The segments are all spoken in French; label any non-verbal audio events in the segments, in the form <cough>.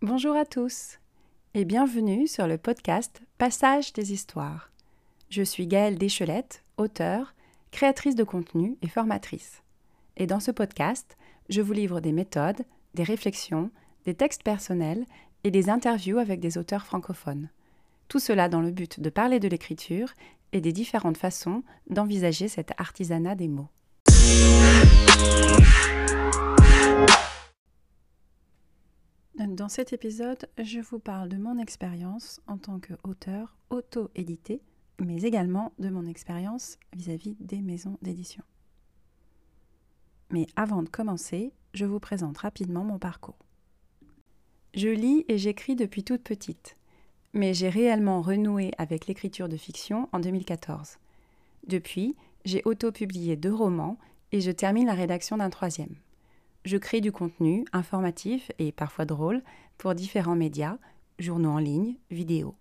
Bonjour à tous et bienvenue sur le podcast Passage des histoires. Je suis Gaëlle Deschelette, auteure, créatrice de contenu et formatrice. Et dans ce podcast, je vous livre des méthodes, des réflexions, des textes personnels et des interviews avec des auteurs francophones. Tout cela dans le but de parler de l'écriture et des différentes façons d'envisager cet artisanat des mots. Dans cet épisode, je vous parle de mon expérience en tant qu'auteur auto-édité, mais également de mon expérience vis-à-vis des maisons d'édition. Mais avant de commencer, je vous présente rapidement mon parcours. Je lis et j'écris depuis toute petite mais j'ai réellement renoué avec l'écriture de fiction en 2014. Depuis, j'ai auto-publié deux romans et je termine la rédaction d'un troisième. Je crée du contenu informatif et parfois drôle pour différents médias, journaux en ligne, vidéos.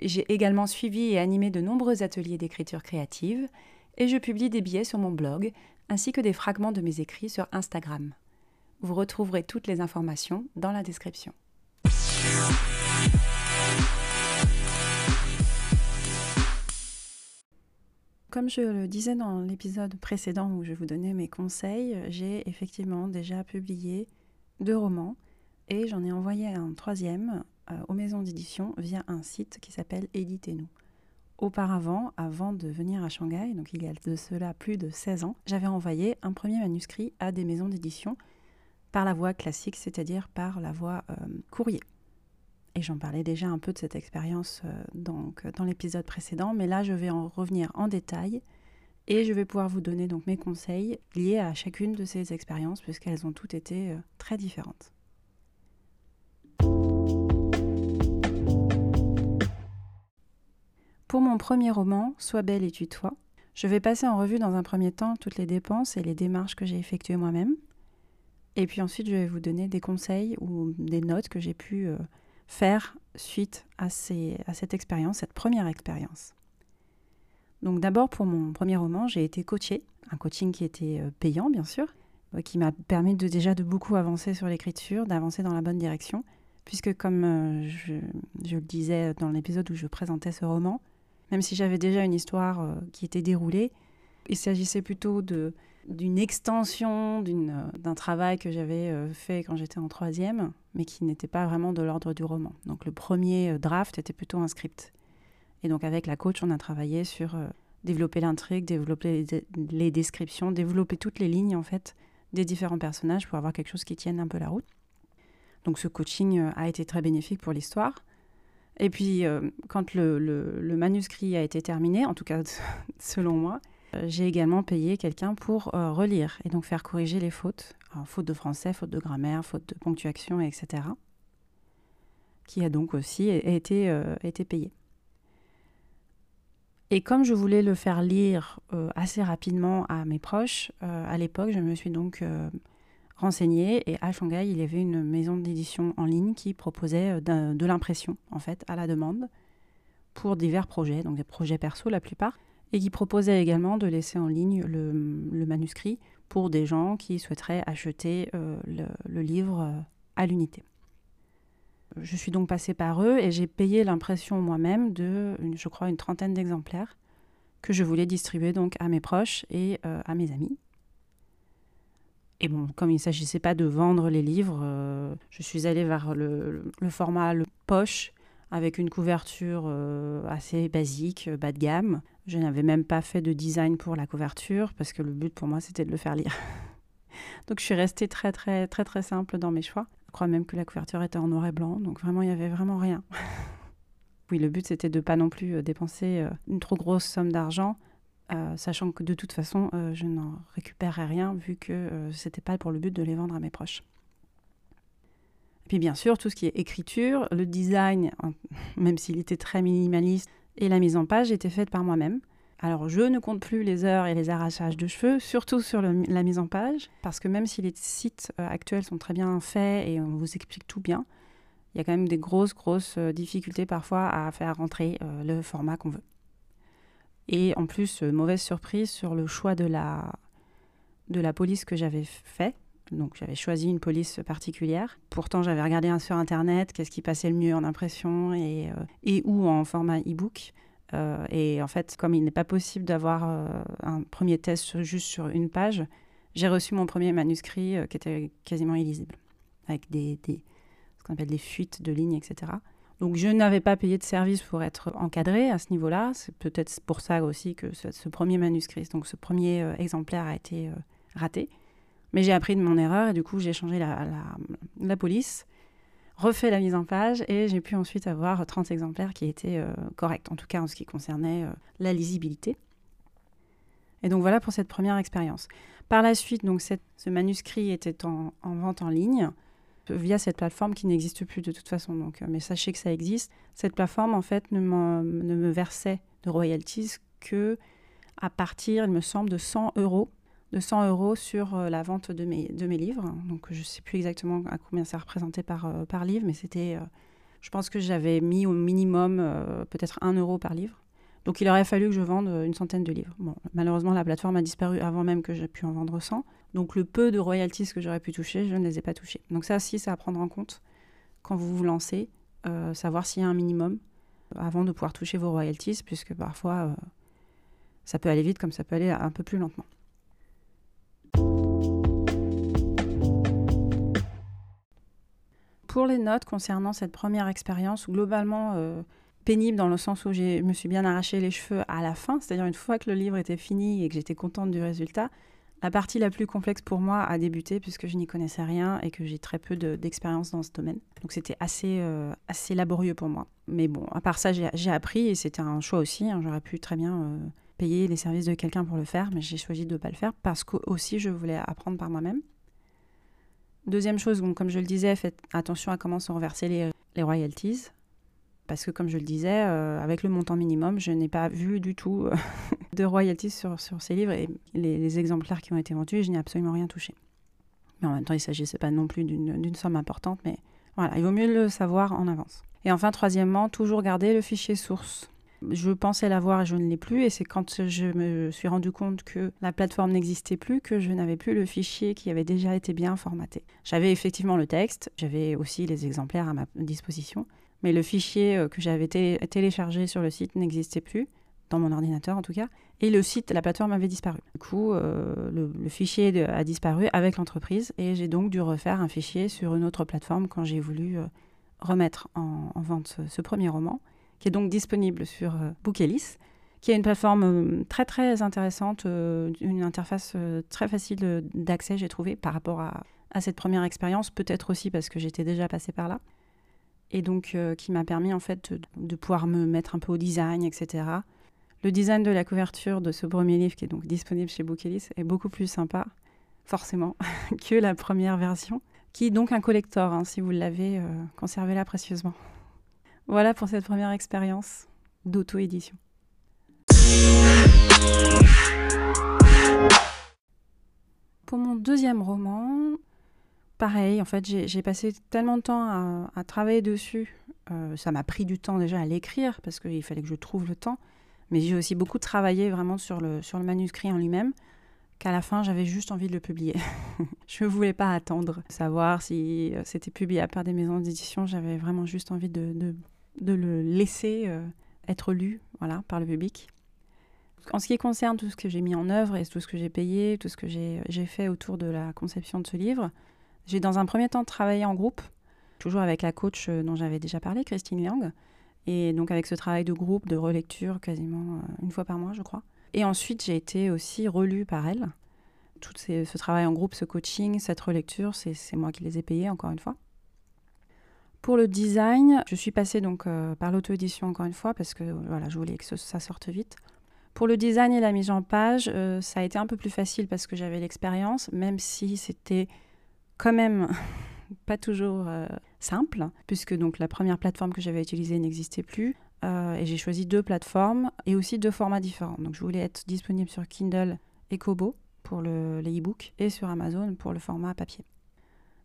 J'ai également suivi et animé de nombreux ateliers d'écriture créative et je publie des billets sur mon blog ainsi que des fragments de mes écrits sur Instagram. Vous retrouverez toutes les informations dans la description. Comme je le disais dans l'épisode précédent où je vous donnais mes conseils, j'ai effectivement déjà publié deux romans et j'en ai envoyé un troisième euh, aux maisons d'édition via un site qui s'appelle Éditez-nous. Auparavant, avant de venir à Shanghai, donc il y a de cela plus de 16 ans, j'avais envoyé un premier manuscrit à des maisons d'édition par la voie classique, c'est-à-dire par la voie euh, courrier. Et j'en parlais déjà un peu de cette expérience euh, donc, dans l'épisode précédent, mais là je vais en revenir en détail et je vais pouvoir vous donner mes conseils liés à chacune de ces expériences puisqu'elles ont toutes été euh, très différentes. Pour mon premier roman, Sois belle et tutoie, je vais passer en revue dans un premier temps toutes les dépenses et les démarches que j'ai effectuées moi-même. Et puis ensuite, je vais vous donner des conseils ou des notes que j'ai pu euh, faire suite à, cette expérience, cette première expérience. Donc d'abord pour mon premier roman, j'ai été coachée, un coaching qui était euh, payant bien sûr, euh, qui m'a permis de, déjà de beaucoup avancer sur l'écriture, d'avancer dans la bonne direction, puisque comme euh, je, le disais dans l'épisode où je présentais ce roman, même si j'avais déjà une histoire qui était déroulée, il s'agissait plutôt d'une extension d'un travail que j'avais fait quand j'étais en troisième, mais qui n'était pas vraiment de l'ordre du roman. Donc le premier euh, draft était plutôt un script. Et donc avec la coach, on a travaillé sur euh, développer l'intrigue, développer les, descriptions, développer toutes les lignes en fait des différents personnages pour avoir quelque chose qui tienne un peu la route. Donc ce coaching euh, a été très bénéfique pour l'histoire. Et puis quand le, le, manuscrit a été terminé, en tout cas <laughs> selon moi, j'ai également payé quelqu'un pour relire et donc faire corriger les fautes faute de français, faute de grammaire, faute de ponctuation, etc., qui a donc aussi été, euh, été payé. Et comme je voulais le faire lire euh, assez rapidement à mes proches, euh, à l'époque, je me suis donc renseignée et à Shanghai, il y avait une maison d'édition en ligne qui proposait de l'impression, en fait, à la demande pour divers projets, donc des projets perso la plupart, et qui proposait également de laisser en ligne le, manuscrit pour des gens qui souhaiteraient acheter euh, le, livre euh, à l'unité. Je suis donc passée par eux et j'ai payé l'impression moi-même de, je crois, une trentaine d'exemplaires que je voulais distribuer donc à mes proches et euh, à mes amis. Et bon, comme il ne s'agissait pas de vendre les livres, je suis allée vers le, le, format le poche avec une couverture assez basique, bas de gamme, je n'avais même pas fait de design pour la couverture parce que le but pour moi c'était de le faire lire. <laughs> donc je suis restée très très très très simple dans mes choix. Je crois même que la couverture était en noir et blanc, donc vraiment il n'y avait vraiment rien. <laughs> oui, le but c'était de pas non plus euh, dépenser euh, une trop grosse somme d'argent, euh, sachant que de toute façon je n'en récupérerais rien vu que c'était pas pour le but de les vendre à mes proches. Puis bien sûr, tout ce qui est écriture, le design, <laughs> même s'il était très minimaliste, et la mise en page était faite par moi-même. Alors je ne compte plus les heures et les arrachages de cheveux, surtout sur la mise en page, parce que même si les sites euh, actuels sont très bien faits et on vous explique tout bien, il y a quand même des grosses, grosses euh, difficultés parfois à faire rentrer euh, le format qu'on veut. Et en plus, mauvaise surprise sur le choix de la, de la police que j'avais fait. Donc j'avais choisi une police particulière. Pourtant, j'avais regardé sur Internet qu'est-ce qui passait le mieux en impression et, et ou en format e-book. et en fait, comme il n'est pas possible d'avoir un premier test juste sur une page, j'ai reçu mon premier manuscrit qui était quasiment illisible, avec des, ce qu'on appelle des fuites de lignes, etc. Donc je n'avais pas payé de service pour être encadré à ce niveau-là. C'est peut-être pour ça aussi que ce, premier manuscrit, donc ce premier euh, exemplaire a été euh, raté. Mais j'ai appris de mon erreur et du coup j'ai changé la, police, refait la mise en page et j'ai pu ensuite avoir 30 exemplaires qui étaient euh, corrects, en tout cas en ce qui concernait la lisibilité. Et donc voilà pour cette première expérience. Par la suite, donc ce manuscrit était en vente en ligne via cette plateforme qui n'existe plus de toute façon. Donc, euh, mais sachez que ça existe. Cette plateforme, en fait, ne, ne me versait de royalties que à partir, il me semble, de 100 euros de 100 euros sur euh, la vente de mes, de mes livres. Donc je ne sais plus exactement à combien ça représentait par, euh, par livre, mais c'était, je pense que j'avais mis au minimum peut-être 1 euro par livre. Donc il aurait fallu que je vende une centaine de livres. Bon, malheureusement, la plateforme a disparu avant même que j'ai pu en vendre 100. Donc le peu de royalties que j'aurais pu toucher, je ne les ai pas touchés. Donc ça aussi, c'est à prendre en compte quand vous vous lancez, euh, savoir s'il y a un minimum avant de pouvoir toucher vos royalties, puisque parfois euh, ça peut aller vite comme ça peut aller un peu plus lentement. Pour les notes concernant cette première expérience, globalement euh, pénible dans le sens où je me suis bien arraché les cheveux à la fin, c'est-à-dire une fois que le livre était fini et que j'étais contente du résultat, la partie la plus complexe pour moi a débuté puisque je n'y connaissais rien et que j'ai très peu d'expérience dans ce domaine. Donc c'était assez, euh, assez laborieux pour moi. Mais bon, à part ça, j'ai appris et c'était un choix aussi. Hein. J'aurais pu très bien euh, payer les services de quelqu'un pour le faire, mais j'ai choisi de ne pas le faire parce que aussi je voulais apprendre par moi-même. Deuxième chose, comme je le disais, faites attention à comment sont reversées les, les royalties. Parce que comme je le disais, euh, avec le montant minimum, je n'ai pas vu du tout <laughs> de royalties sur, sur ces livres et les, exemplaires qui ont été vendus, je n'ai absolument rien touché. Mais en même temps, il ne s'agissait pas non plus d'une somme importante, mais voilà, il vaut mieux le savoir en avance. Et enfin, troisièmement, toujours garder le fichier source. Je pensais l'avoir et je ne l'ai plus, et c'est quand je me suis rendu compte que la plateforme n'existait plus que je n'avais plus le fichier qui avait déjà été bien formaté. J'avais effectivement le texte, j'avais aussi les exemplaires à ma disposition, mais le fichier euh, que j'avais téléchargé sur le site n'existait plus dans mon ordinateur en tout cas, et le site, la plateforme avait disparu. Du coup, euh, le, fichier a disparu avec l'entreprise, et j'ai donc dû refaire un fichier sur une autre plateforme quand j'ai voulu euh, remettre en, vente ce, premier roman, qui est donc disponible sur euh, Bookelis, qui est une plateforme très très intéressante, une interface très facile d'accès, j'ai trouvé, par rapport à, cette première expérience, peut-être aussi parce que j'étais déjà passée par là, et donc qui m'a permis en fait de, de pouvoir me mettre un peu au design, etc le design de la couverture de ce premier livre, qui est donc disponible chez Bookelis, est beaucoup plus sympa, forcément, <laughs> que la première version, qui est donc un collector, hein, si vous l'avez, euh, conservez-la précieusement. Voilà pour cette première expérience d'auto-édition. Pour mon deuxième roman, pareil, en fait, j'ai passé tellement de temps à, travailler dessus. Euh, ça m'a pris du temps déjà à l'écrire parce qu'il fallait que je trouve le temps. Mais j'ai aussi beaucoup travaillé vraiment sur le, sur le manuscrit en lui-même, qu'à la fin, j'avais juste envie de le publier. <laughs> je ne voulais pas attendre, savoir si euh, c'était publié par des maisons d'édition. J'avais vraiment juste envie de, de le laisser euh, être lu voilà, par le public. En ce qui concerne tout ce que j'ai mis en œuvre et tout ce que j'ai payé, tout ce que j'ai fait autour de la conception de ce livre, j'ai dans un premier temps travaillé en groupe, toujours avec la coach euh, dont j'avais déjà parlé, Christine Liang. Et donc avec ce travail de groupe, de relecture quasiment euh, une fois par mois, je crois. Et ensuite, j'ai été aussi relue par elle. Tout ce travail en groupe, ce coaching, cette relecture, c'est moi qui les ai payés, encore une fois. Pour le design, je suis passée donc euh, par l'auto-édition encore une fois parce que voilà, je voulais que ça sorte vite. Pour le design et la mise en page, euh, ça a été un peu plus facile parce que j'avais l'expérience, même si c'était quand même <laughs> pas toujours euh, simple, puisque donc la première plateforme que j'avais utilisée n'existait plus. Et j'ai choisi deux plateformes et aussi deux formats différents. Donc je voulais être disponible sur Kindle et Kobo pour le, les e-books et sur Amazon pour le format papier.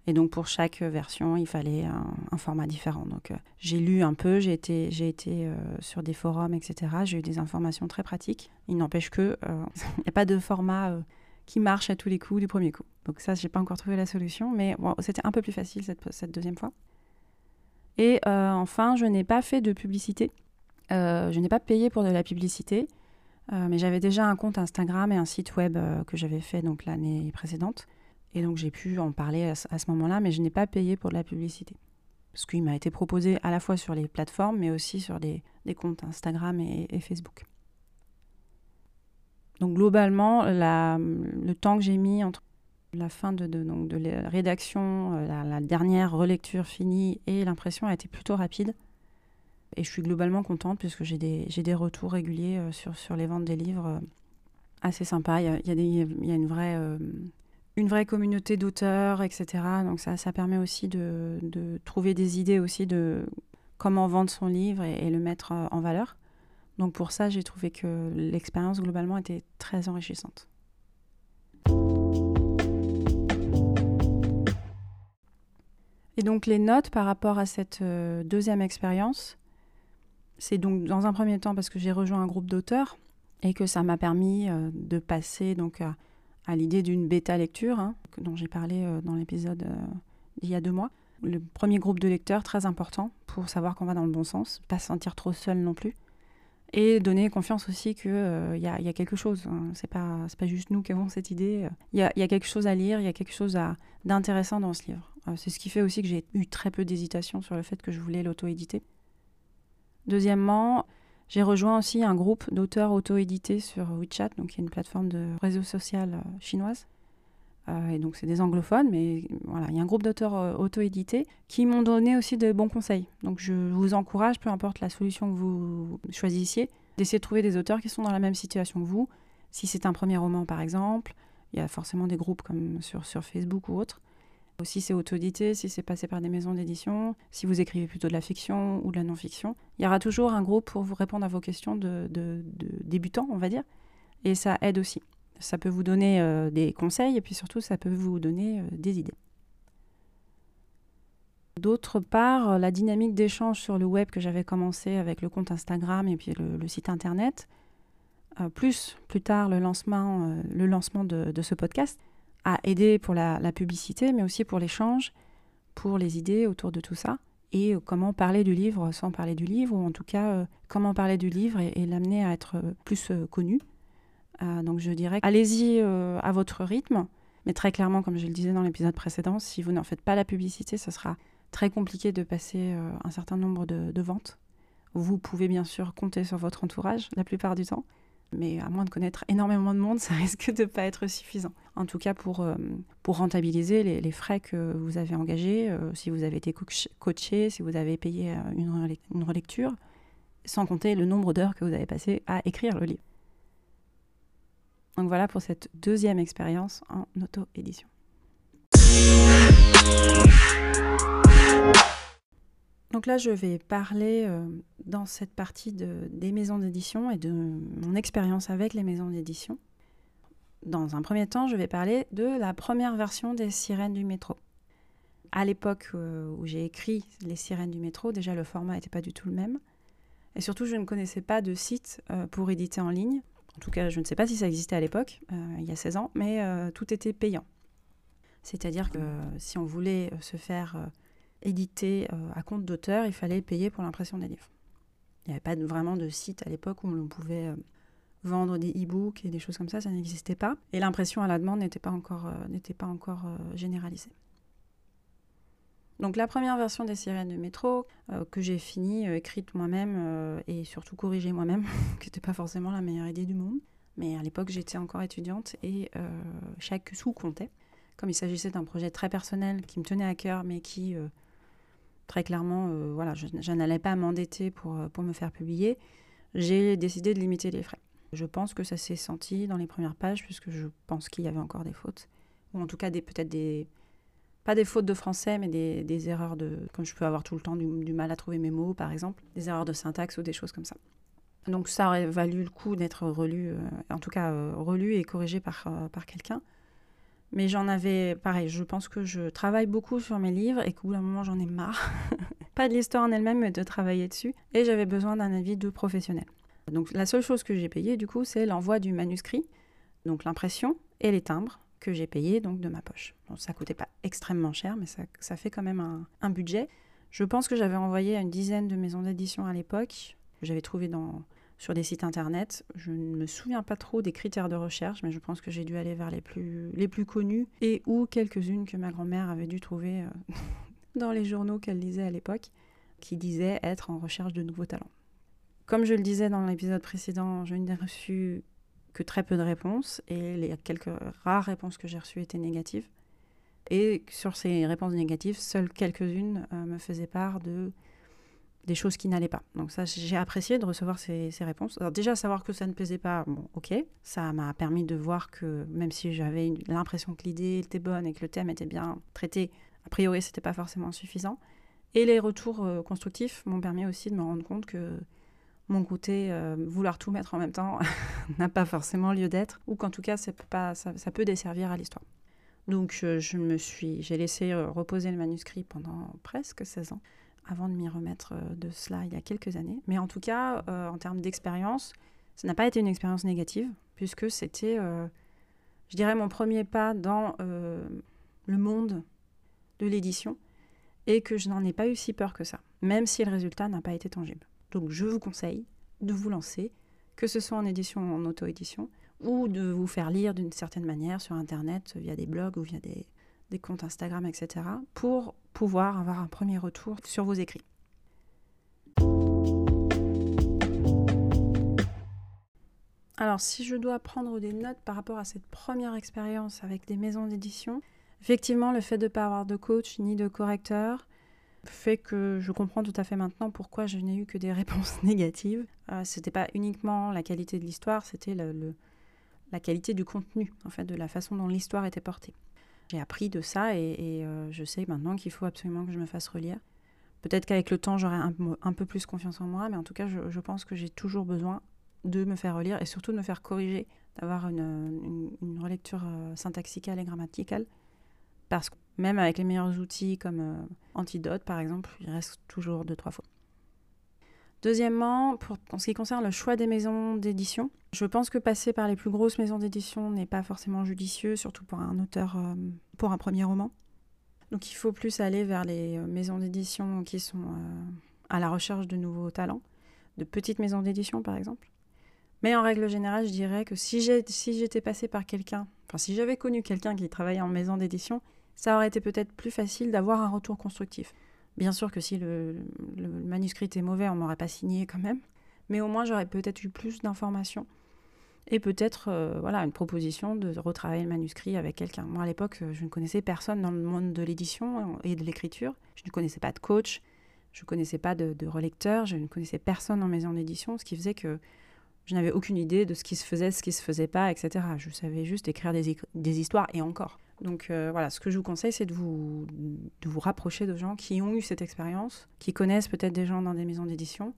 Et donc pour chaque version, il fallait un, format différent. Donc euh, j'ai lu un peu, j'ai été, j'ai été euh, sur des forums, etc. J'ai eu des informations très pratiques. Il n'empêche que euh, <laughs> il n'y a pas de format qui marche à tous les coups du premier coup. Donc ça, j'ai pas encore trouvé la solution, mais c'était un peu plus facile cette, cette deuxième fois. Et enfin, je n'ai pas fait de publicité. je n'ai pas payé pour de la publicité, mais j'avais déjà un compte Instagram et un site web que j'avais fait donc l'année précédente. Et donc j'ai pu en parler à, ce moment-là, mais je n'ai pas payé pour de la publicité. Parce qu'il m'a été proposé à la fois sur les plateformes, mais aussi sur des, comptes Instagram et, Facebook. Donc globalement, le temps que j'ai mis entre la fin de, de la rédaction, euh, la, dernière relecture finie et l'impression a été plutôt rapide. Et je suis globalement contente puisque j'ai des, des, retours réguliers euh, sur, sur les ventes des livres euh, assez sympas. Il y a, il y a une vraie une vraie communauté d'auteurs, etc. Donc ça, ça permet aussi de, trouver des idées aussi de comment vendre son livre et, le mettre euh, en valeur. Donc pour ça, j'ai trouvé que l'expérience globalement était très enrichissante. Et donc les notes par rapport à cette euh, deuxième expérience, c'est donc dans un premier temps parce que j'ai rejoint un groupe d'auteurs et que ça m'a permis euh, de passer donc à à l'idée d'une bêta lecture, hein, dont j'ai parlé euh, dans l'épisode euh, il y a deux mois. Le premier groupe de lecteurs, très important pour savoir qu'on va dans le bon sens, pas se sentir trop seul non plus. Et donner confiance aussi qu'il euh, y, a quelque chose. Hein. C'est pas, pas juste nous qui avons cette idée. Il y a, y a, quelque chose à lire, il y a quelque chose d'intéressant dans ce livre. c'est ce qui fait aussi que j'ai eu très peu d'hésitation sur le fait que je voulais l'auto-éditer. Deuxièmement, j'ai rejoint aussi un groupe d'auteurs auto-édités sur WeChat, donc y a une plateforme de réseau social euh, chinoise. Euh, et donc c'est des anglophones, mais voilà, il y a un groupe d'auteurs euh, auto-édités qui m'ont donné aussi de bons conseils. Donc je vous encourage, peu importe la solution que vous choisissiez, d'essayer de trouver des auteurs qui sont dans la même situation que vous. Si c'est un premier roman par exemple, il y a forcément des groupes comme sur, sur Facebook ou autres. Si c'est auto-édité, si c'est passé par des maisons d'édition, si vous écrivez plutôt de la fiction ou de la non-fiction, il y aura toujours un groupe pour vous répondre à vos questions de, débutants, on va dire. Et ça aide aussi. Ça peut vous donner euh, des conseils et puis surtout, ça peut vous donner euh, des idées. D'autre part, la dynamique d'échange sur le web que j'avais commencé avec le compte Instagram et puis le, site internet, euh, plus plus tard le lancement, le lancement de, ce podcast, à aider pour la, publicité, mais aussi pour l'échange, pour les idées autour de tout ça, et euh, comment parler du livre sans parler du livre, ou en tout cas euh, comment parler du livre et, l'amener à être euh, plus connu. donc je dirais, allez-y à votre rythme, mais très clairement, comme je le disais dans l'épisode précédent, si vous n'en faites pas la publicité, ce sera très compliqué de passer un certain nombre de ventes. Vous pouvez bien sûr compter sur votre entourage la plupart du temps, mais à moins de connaître énormément de monde, ça <laughs> risque de ne pas être suffisant. En tout cas, pour, euh, pour rentabiliser les, frais que vous avez engagés, euh, si vous avez été coaché, si vous avez payé euh, une, une relecture, sans compter le nombre d'heures que vous avez passé à écrire le livre. Donc voilà pour cette deuxième expérience en auto-édition. Donc là, je vais parler euh, dans cette partie des maisons d'édition et de mon expérience avec les maisons d'édition. Dans un premier temps, je vais parler de la première version des Sirènes du métro. À l'époque euh, où j'ai écrit Les Sirènes du métro, déjà le format n'était pas du tout le même. Et surtout, je ne connaissais pas de site euh, pour éditer en ligne. En tout cas, je ne sais pas si ça existait à l'époque, il y a 16 ans, mais tout était payant. C'est-à-dire que si on voulait se faire édité euh, à compte d'auteur, il fallait payer pour l'impression des livres. Il n'y avait pas vraiment de site à l'époque où l'on pouvait euh, vendre des e-books et des choses comme ça, ça n'existait pas. Et l'impression à la demande n'était pas encore, euh, pas encore généralisée. Donc la première version des sirènes de métro, que j'ai fini, écrite moi-même et surtout corrigée moi-même, <laughs> qui n'était pas forcément la meilleure idée du monde. Mais à l'époque, j'étais encore étudiante et chaque sou comptait. Comme il s'agissait d'un projet très personnel qui me tenait à cœur, mais qui très clairement, euh, voilà, je, n'allais pas m'endetter pour, euh, pour me faire publier. J'ai décidé de limiter les frais. Je pense que ça s'est senti dans les premières pages, puisque je pense qu'il y avait encore des fautes. Ou en tout cas, peut-être des. Pas des fautes de français, mais des, des, erreurs de. Comme je peux avoir tout le temps du, mal à trouver mes mots, par exemple. Des erreurs de syntaxe ou des choses comme ça. Donc ça aurait valu le coup d'être relu, euh, en tout cas relu et corrigé par, par quelqu'un. Mais j'en avais, pareil, je pense que je travaille beaucoup sur mes livres et qu'au bout d'un moment, j'en ai marre. <laughs> pas de l'histoire en elle-même, mais de travailler dessus. Et j'avais besoin d'un avis de professionnel. Donc la seule chose que j'ai payée, du coup, c'est l'envoi du manuscrit, donc l'impression et les timbres que j'ai payés donc de ma poche. Bon, ça coûtait pas extrêmement cher, mais ça, fait quand même un, un budget. Je pense que j'avais envoyé à une dizaine de maisons d'édition à l'époque. J'avais trouvé dans, sur des sites internet. Je ne me souviens pas trop des critères de recherche, mais je pense que j'ai dû aller vers les plus, les plus connus et ou quelques-unes que ma grand-mère avait dû trouver euh, <laughs> dans les journaux qu'elle lisait à l'époque, qui disaient être en recherche de nouveaux talents. Comme je le disais dans l'épisode précédent, je n'ai reçu que très peu de réponses et les quelques rares réponses que j'ai reçues étaient négatives. Et sur ces réponses négatives, seules quelques-unes euh, me faisaient part de des choses qui n'allaient pas. Donc ça, j'ai apprécié de recevoir ces, réponses. Alors déjà, savoir que ça ne plaisait pas, bon, ok, ça m'a permis de voir que même si j'avais l'impression que l'idée était bonne et que le thème était bien traité, a priori, c'était pas forcément suffisant. Et les retours euh, constructifs m'ont permis aussi de me rendre compte que mon côté euh, vouloir tout mettre en même temps <laughs> n'a pas forcément lieu d'être, ou qu'en tout cas, ça peut, desservir à l'histoire. Donc je me suis, j'ai laissé euh, reposer le manuscrit pendant presque 16 ans avant de m'y remettre euh, de cela il y a quelques années. Mais en tout cas, euh, en termes d'expérience, ça n'a pas été une expérience négative, puisque c'était, euh, je dirais, mon premier pas dans le monde de l'édition, et que je n'en ai pas eu si peur que ça, même si le résultat n'a pas été tangible. Donc je vous conseille de vous lancer, que ce soit en édition ou en auto-édition, ou de vous faire lire d'une certaine manière sur Internet, via des blogs ou via des, des comptes Instagram, etc., pour pouvoir avoir un premier retour sur vos écrits. Alors, si je dois prendre des notes par rapport à cette première expérience avec des maisons d'édition, effectivement, le fait de ne pas avoir de coach ni de correcteur fait que je comprends tout à fait maintenant pourquoi je n'ai eu que des <laughs> réponses négatives. Euh, Ce n'était pas uniquement la qualité de l'histoire, c'était la qualité du contenu, en fait, de la façon dont l'histoire était portée. J'ai appris de ça et, euh, je sais maintenant qu'il faut absolument que je me fasse relire. Peut-être qu'avec le temps, j'aurai un, peu plus confiance en moi, mais en tout cas, je, pense que j'ai toujours besoin de me faire relire et surtout de me faire corriger, d'avoir une, relecture euh, syntaxicale et grammaticale. Parce que même avec les meilleurs outils comme euh, Antidote, par exemple, il reste toujours deux, trois fois. Deuxièmement, pour, en ce qui concerne le choix des maisons d'édition, je pense que passer par les plus grosses maisons d'édition n'est pas forcément judicieux, surtout pour un auteur, euh, pour un premier roman. Donc il faut plus aller vers les euh, maisons d'édition qui sont euh, à la recherche de nouveaux talents, de petites maisons d'édition par exemple. Mais en règle générale, je dirais que si j'étais si passé par quelqu'un, enfin si j'avais connu quelqu'un qui travaillait en maison d'édition, ça aurait été peut-être plus facile d'avoir un retour constructif. Bien sûr que si le, manuscrit était mauvais, on m'aurait pas signé quand même, mais au moins j'aurais peut-être eu plus d'informations et peut-être euh, voilà une proposition de retravailler le manuscrit avec quelqu'un. Moi à l'époque, euh, je ne connaissais personne dans le monde de l'édition et de l'écriture. Je ne connaissais pas de coach, je ne connaissais pas de, relecteur, je ne connaissais personne en maison d'édition, ce qui faisait que je n'avais aucune idée de ce qui se faisait, ce qui se faisait pas, etc. Je savais juste écrire des, histoires et encore. Donc euh, voilà, ce que je vous conseille, c'est de vous, rapprocher de gens qui ont eu cette expérience, qui connaissent peut-être des gens dans des maisons d'édition,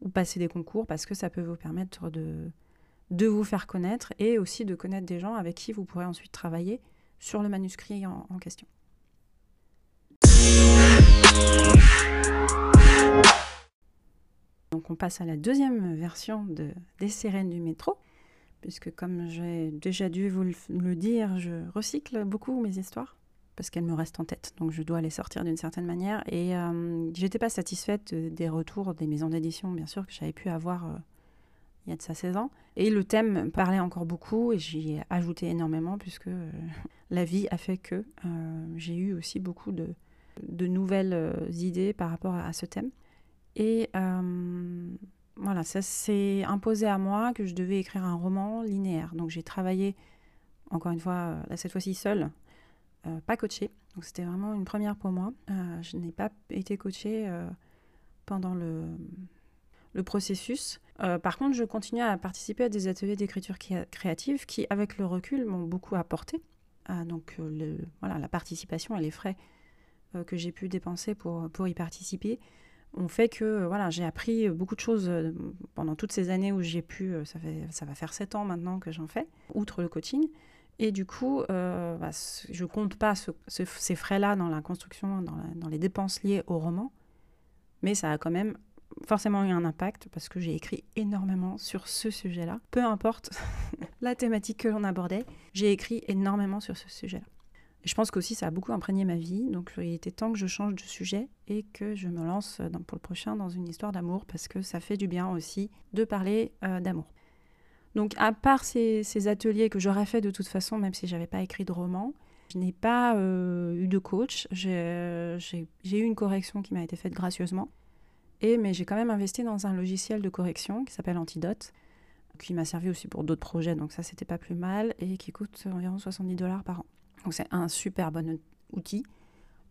ou passer des concours, parce que ça peut vous permettre de, de vous faire connaître et aussi de connaître des gens avec qui vous pourrez ensuite travailler sur le manuscrit en, en question. Donc on passe à la deuxième version de Des sirènes du métro puisque comme j'ai déjà dû vous le dire, je recycle beaucoup mes histoires parce qu'elles me restent en tête, donc je dois les sortir d'une certaine manière. Et euh, j'étais pas satisfaite des retours des maisons d'édition, bien sûr, que j'avais pu avoir euh, il y a de ça 16 ans. Et le thème parlait encore beaucoup et j'y ai ajouté énormément puisque euh, <laughs> la vie a fait que j'ai eu aussi beaucoup de, nouvelles idées par rapport à ce thème. Et voilà, ça s'est imposé à moi que je devais écrire un roman linéaire. Donc j'ai travaillé, encore une fois, euh, cette fois-ci seule, euh, pas coachée. Donc c'était vraiment une première pour moi. Euh, je n'ai pas été coachée pendant le, le processus. par contre, je continue à participer à des ateliers d'écriture créative qui, avec le recul, m'ont beaucoup apporté. donc voilà, la participation et les frais que j'ai pu dépenser pour, pour y participer ont fait que euh, voilà, j'ai appris beaucoup de choses euh, pendant toutes ces années où j'ai pu, euh, ça, fait, ça va faire sept ans maintenant que j'en fais, outre le coaching. Et du coup, euh, bah, je compte pas ces frais-là dans la construction, dans, dans, les dépenses liées au roman, mais ça a quand même forcément eu un impact parce que j'ai écrit énormément sur ce sujet-là. Peu importe <laughs> la thématique que l'on abordait, j'ai écrit énormément sur ce sujet-là. Je pense qu'aussi ça a beaucoup imprégné ma vie, donc il était temps que je change de sujet et que je me lance pour le prochain dans une histoire d'amour parce que ça fait du bien aussi de parler euh, d'amour. Donc à part ces, ateliers que j'aurais fait de toute façon, même si j'avais pas écrit de roman, je n'ai pas euh, eu de coach. J'ai eu une correction qui m'a été faite gracieusement. Et, mais j'ai quand même investi dans un logiciel de correction qui s'appelle Antidote, qui m'a servi aussi pour d'autres projets, donc ça c'était pas plus mal, et qui coûte environ 70 dollars par an. Donc c'est un super bon outil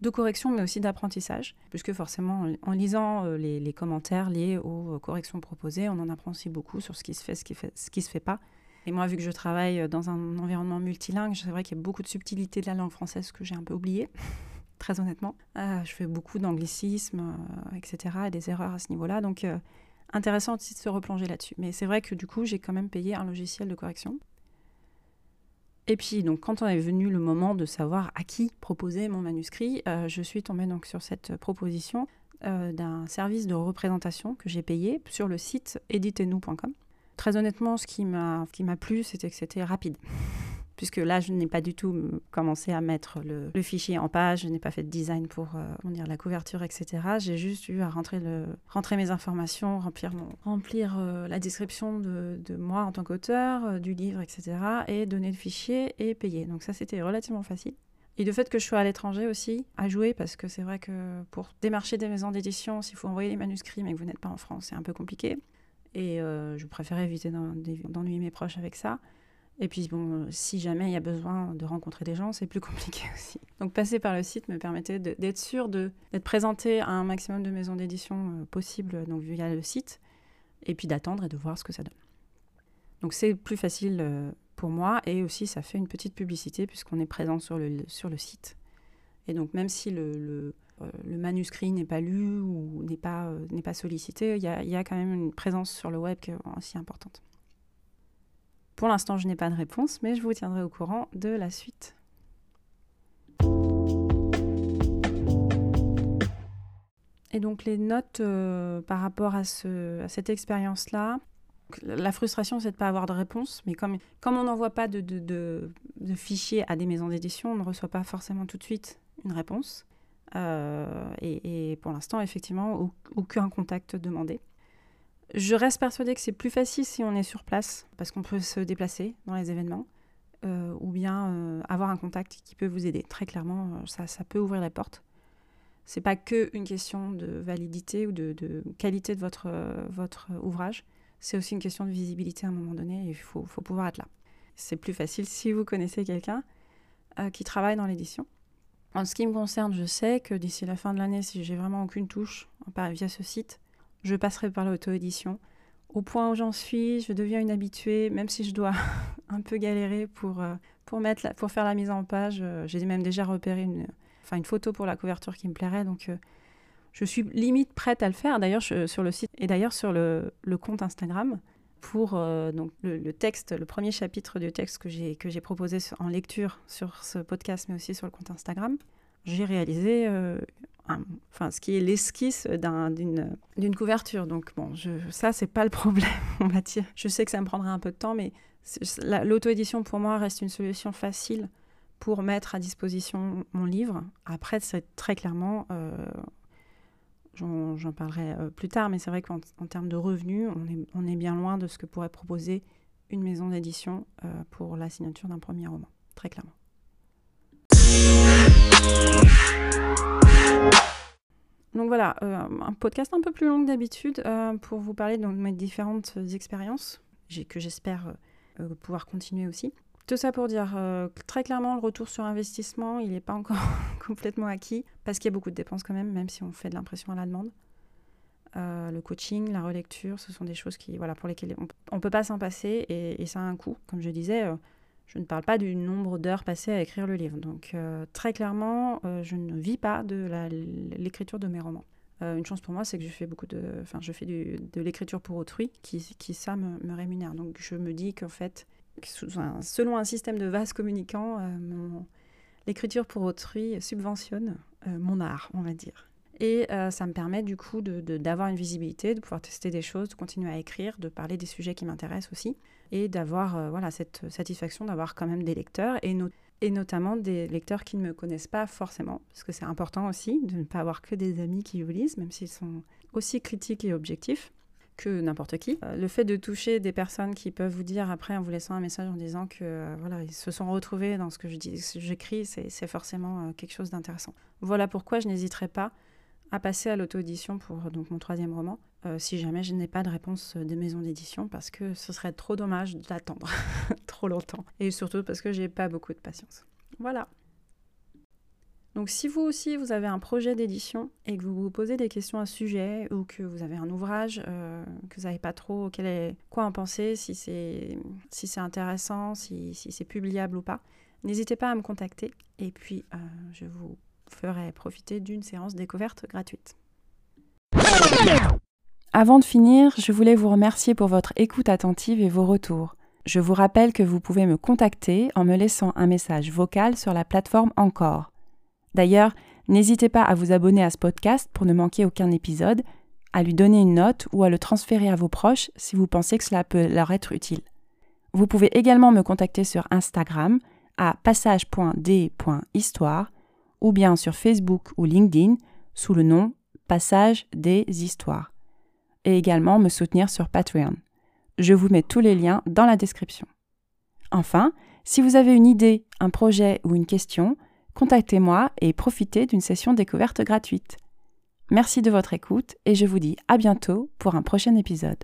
de correction, mais aussi d'apprentissage, puisque forcément, en lisant euh, les, commentaires liés aux euh, corrections proposées, on en apprend aussi beaucoup sur ce qui se fait, ce qui ne ce qui se fait pas. Et moi, vu que je travaille euh, dans un environnement multilingue, c'est vrai qu'il y a beaucoup de subtilités de la langue française que j'ai un peu oubliées, <laughs> très honnêtement. je fais beaucoup d'anglicisme, etc., et des erreurs à ce niveau-là. Donc, intéressant aussi de se replonger là-dessus. Mais c'est vrai que du coup, j'ai quand même payé un logiciel de correction. Et puis, donc, quand on est venu le moment de savoir à qui proposer mon manuscrit, euh, je suis tombée donc sur cette proposition euh, d'un service de représentation que j'ai payé sur le site éditez-nous.com. Très honnêtement, ce qui m'a plu, c'était que c'était rapide puisque là, je n'ai pas du tout commencé à mettre le, fichier en page, je n'ai pas fait de design pour euh, dire, la couverture, etc. J'ai juste eu à rentrer, mes informations, remplir, euh, la description de, moi en tant qu'auteur, euh, du livre, etc. et donner le fichier et payer. Donc ça, c'était relativement facile. Et le fait que je sois à l'étranger aussi, à jouer, parce que c'est vrai que pour démarcher des maisons d'édition, s'il faut envoyer les manuscrits mais que vous n'êtes pas en France, c'est un peu compliqué. Et je préférais éviter d'ennuyer mes proches avec ça. Et puis, bon, si jamais il y a besoin de rencontrer des gens, c'est plus <laughs> compliqué aussi. Donc, passer par le site me permettait d'être sûr d'être présenté à un maximum de maisons d'édition euh, possibles, donc via le site, et puis d'attendre et de voir ce que ça donne. Donc, c'est plus facile euh, pour moi, et aussi, ça fait une petite publicité puisqu'on est présent sur le, sur le site. Et donc, même si le, le, euh, manuscrit n'est pas lu ou n'est pas, pas sollicité, il y a, y a, quand même une présence sur le web qui est aussi importante. Pour l'instant, je n'ai pas de réponse, mais je vous tiendrai au courant de la suite. Et donc les notes euh, par rapport à, ce, à cette expérience-là, la frustration, c'est de ne pas avoir de réponse, mais comme, comme on n'envoie pas de, fichiers à des maisons d'édition, on ne reçoit pas forcément tout de suite une réponse. Euh, et, pour l'instant, effectivement, aucun contact demandé. Je reste persuadée que c'est plus facile si on est sur place, parce qu'on peut se déplacer dans les événements, euh, ou bien euh, avoir un contact qui peut vous aider. Très clairement, euh, ça, ça peut ouvrir la porte. C'est pas que une question de validité ou de, qualité de votre, votre ouvrage, c'est aussi une question de visibilité à un moment donné, et il faut, faut pouvoir être là. C'est plus facile si vous connaissez quelqu'un qui travaille dans l'édition. En ce qui me concerne, je sais que d'ici la fin de l'année, si j'ai vraiment aucune touche via ce site, je passerai par l'auto-édition. Au point où j'en suis, je deviens une habituée, même si je dois <laughs> un peu galérer pour, euh, pour, mettre pour faire la mise en page. Euh, j'ai même déjà repéré une, enfin, une photo pour la couverture qui me plairait, donc euh, je suis limite prête à le faire. D'ailleurs, sur le site et d'ailleurs sur le, le, compte Instagram, pour donc le, texte, le premier chapitre du texte que j'ai que j'ai proposé en lecture sur ce podcast, mais aussi sur le compte Instagram, j'ai réalisé enfin, ce qui est l'esquisse d'une couverture. Donc bon, je, ça, c'est pas le problème. <laughs> Je sais que ça me prendra un peu de temps, mais l'auto-édition, pour moi, reste une solution facile pour mettre à disposition mon livre. Après, c'est très clairement, euh, j'en parlerai euh, plus tard, mais c'est vrai qu'en termes de revenus, on est, bien loin de ce que pourrait proposer une maison d'édition euh, pour la signature d'un premier roman, très clairement. Donc voilà, euh, un podcast un peu plus long que d'habitude euh, pour vous parler de mes différentes expériences, que j'espère euh, pouvoir continuer aussi. Tout ça pour dire très clairement, le retour sur investissement, il n'est pas encore <laughs> complètement acquis, parce qu'il y a beaucoup de dépenses quand même, même si on fait de l'impression à la demande. le coaching, la relecture, ce sont des choses qui, voilà, pour lesquelles on ne peut pas s'en passer et, et, ça a un coût. Comme je disais, je ne parle pas du nombre d'heures passées à écrire le livre. Donc euh, très clairement, euh, je ne vis pas de l'écriture de mes romans. Euh, une chance pour moi, c'est que je fais beaucoup de, enfin, je fais de l'écriture pour autrui, qui, qui ça me, rémunère. Donc je me dis qu'en fait, selon un système de vase communicant, l'écriture pour autrui subventionne mon art, on va dire. Et ça me permet du coup d'avoir une visibilité, de pouvoir tester des choses, de continuer à écrire, de parler des sujets qui m'intéressent aussi, et d'avoir voilà, cette satisfaction d'avoir quand même des lecteurs, et, notamment des lecteurs qui ne me connaissent pas forcément, parce que c'est important aussi de ne pas avoir que des amis qui vous lisent, même s'ils sont aussi critiques et objectifs que n'importe qui. Euh, le fait de toucher des personnes qui peuvent vous dire après en vous laissant un message en disant que euh, voilà ils se sont retrouvés dans ce que j'écris, c'est forcément euh, quelque chose d'intéressant. Voilà pourquoi je n'hésiterai pas à passer à l'auto-édition pour donc mon troisième roman, si jamais je n'ai pas de réponse des maisons d'édition, parce que ce serait trop dommage d'attendre <laughs> trop longtemps, et surtout parce que j'ai pas beaucoup de patience. Voilà. Donc si vous aussi vous avez un projet d'édition et que vous vous posez des questions à ce sujet ou que vous avez un ouvrage euh, que vous n'avez pas trop quel est, quoi en penser, si c'est si intéressant, si, c'est publiable ou pas, n'hésitez pas à me contacter et puis euh, je vous ferai profiter d'une séance découverte gratuite. Avant de finir, je voulais vous remercier pour votre écoute attentive et vos retours. Je vous rappelle que vous pouvez me contacter en me laissant un message vocal sur la plateforme Encore. D'ailleurs, n'hésitez pas à vous abonner à ce podcast pour ne manquer aucun épisode, à lui donner une note ou à le transférer à vos proches si vous pensez que cela peut leur être utile. Vous pouvez également me contacter sur Instagram à passage.d.histoire ou bien sur Facebook ou LinkedIn sous le nom Passage des Histoires. Et également me soutenir sur Patreon. Je vous mets tous les liens dans la description. Enfin, si vous avez une idée, un projet ou une question, contactez-moi et profitez d'une session découverte gratuite. Merci de votre écoute et je vous dis à bientôt pour un prochain épisode.